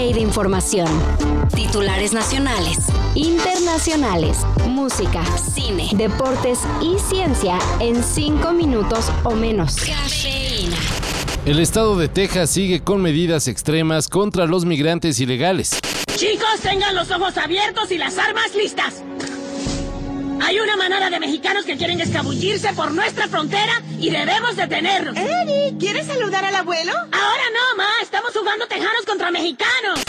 de información. Titulares nacionales, internacionales, música, cine, deportes y ciencia en 5 minutos o menos. Cafeína. El estado de Texas sigue con medidas extremas contra los migrantes ilegales. Chicos, tengan los ojos abiertos y las armas listas. Hay una manada de mexicanos que quieren escabullirse por nuestra frontera y debemos detenerlos. Eddie, ¿quieres saludar al abuelo? Ahora no, ma. Estamos jugando tejanos contra mexicanos.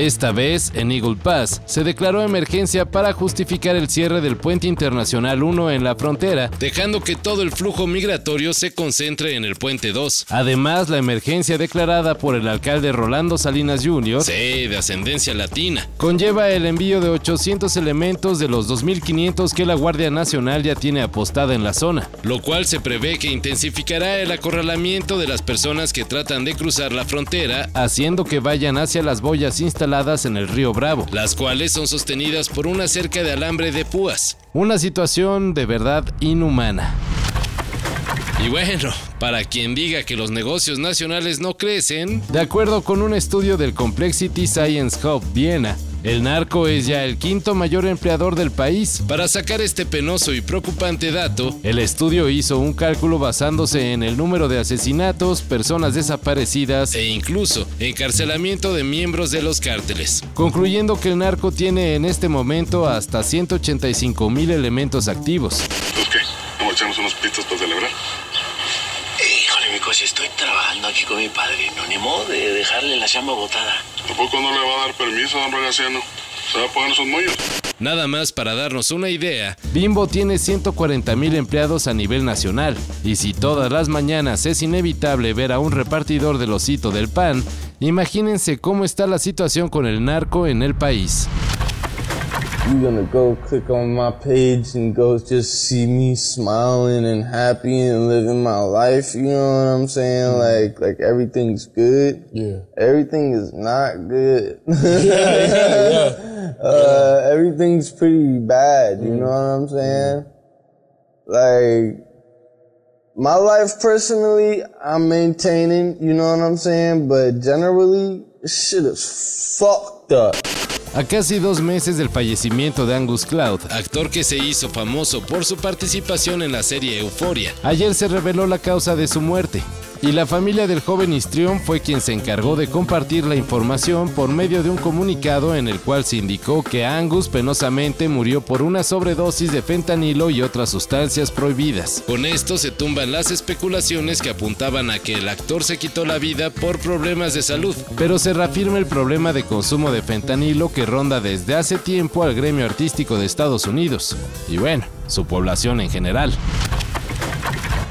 Esta vez, en Eagle Pass, se declaró emergencia para justificar el cierre del puente internacional 1 en la frontera, dejando que todo el flujo migratorio se concentre en el puente 2. Además, la emergencia declarada por el alcalde Rolando Salinas Jr., sí, de ascendencia latina, conlleva el envío de 800 elementos de los 2.500 que la Guardia Nacional ya tiene apostada en la zona, lo cual se prevé que intensificará el acorralamiento de las personas que tratan de cruzar la frontera, haciendo que vayan hacia las boyas instaladas en el río Bravo, las cuales son sostenidas por una cerca de alambre de púas. Una situación de verdad inhumana. Y bueno, para quien diga que los negocios nacionales no crecen, de acuerdo con un estudio del Complexity Science Hub Viena, el narco es ya el quinto mayor empleador del país. Para sacar este penoso y preocupante dato, el estudio hizo un cálculo basándose en el número de asesinatos, personas desaparecidas e incluso encarcelamiento de miembros de los cárteles, concluyendo que el narco tiene en este momento hasta 185 mil elementos activos. qué? ¿Vamos a echarnos unos pitos para celebrar? Híjole, mi si estoy trabajando aquí con mi padrino. Ni modo de dejarle la llama botada. Tampoco no le va a dar permiso, don Rogaciano. Se va a poner sus moños. Nada más para darnos una idea, Bimbo tiene 140 mil empleados a nivel nacional, y si todas las mañanas es inevitable ver a un repartidor del osito del pan, imagínense cómo está la situación con el narco en el país. You're gonna go click on my page and go just see me smiling and happy and living my life. You know what I'm saying? Like, like everything's good. Yeah. Everything is not good. yeah, yeah, yeah. Uh, everything's pretty bad. You know what I'm saying? Like, my life personally, I'm maintaining. You know what I'm saying? But generally, shit is fucked up. A casi dos meses del fallecimiento de Angus Cloud, actor que se hizo famoso por su participación en la serie Euphoria, ayer se reveló la causa de su muerte y la familia del joven Histrión fue quien se encargó de compartir la información por medio de un comunicado en el cual se indicó que Angus penosamente murió por una sobredosis de fentanilo y otras sustancias prohibidas. Con esto se tumban las especulaciones que apuntaban a que el actor se quitó la vida por problemas de salud, pero se reafirma el problema de consumo de fentanilo que ronda desde hace tiempo al gremio artístico de Estados Unidos y bueno, su población en general.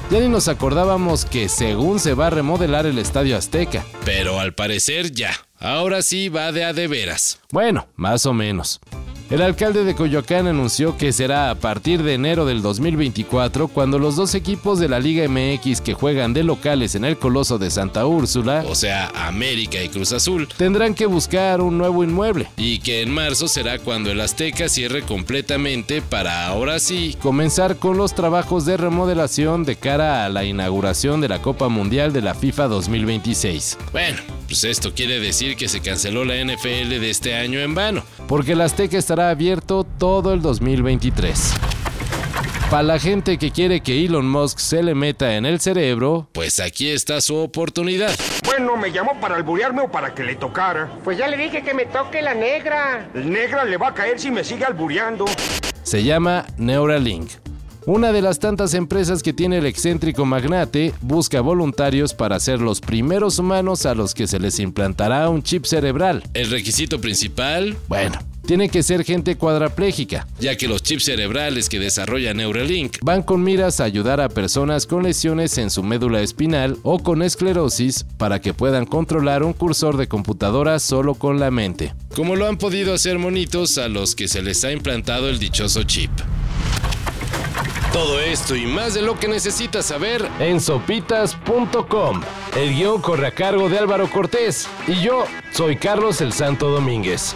Ya ni nos acordábamos que según se va a remodelar el Estadio Azteca. Pero al parecer ya. Ahora sí va de a de veras. Bueno, más o menos. El alcalde de Coyoacán anunció que será a partir de enero del 2024 cuando los dos equipos de la Liga MX que juegan de locales en el Coloso de Santa Úrsula, o sea, América y Cruz Azul, tendrán que buscar un nuevo inmueble y que en marzo será cuando el Azteca cierre completamente para ahora sí comenzar con los trabajos de remodelación de cara a la inauguración de la Copa Mundial de la FIFA 2026. Bueno, pues esto quiere decir que se canceló la NFL de este año en vano, porque el Azteca estará abierto todo el 2023. Para la gente que quiere que Elon Musk se le meta en el cerebro, pues aquí está su oportunidad. Bueno, ¿me llamó para alburearme o para que le tocara? Pues ya le dije que me toque la negra. El negra le va a caer si me sigue albureando. Se llama Neuralink una de las tantas empresas que tiene el excéntrico magnate busca voluntarios para ser los primeros humanos a los que se les implantará un chip cerebral. El requisito principal, bueno, tiene que ser gente cuadraplégica, ya que los chips cerebrales que desarrolla Neuralink van con miras a ayudar a personas con lesiones en su médula espinal o con esclerosis para que puedan controlar un cursor de computadora solo con la mente, como lo han podido hacer monitos a los que se les ha implantado el dichoso chip. Todo esto y más de lo que necesitas saber en sopitas.com. El guion corre a cargo de Álvaro Cortés y yo soy Carlos el Santo Domínguez.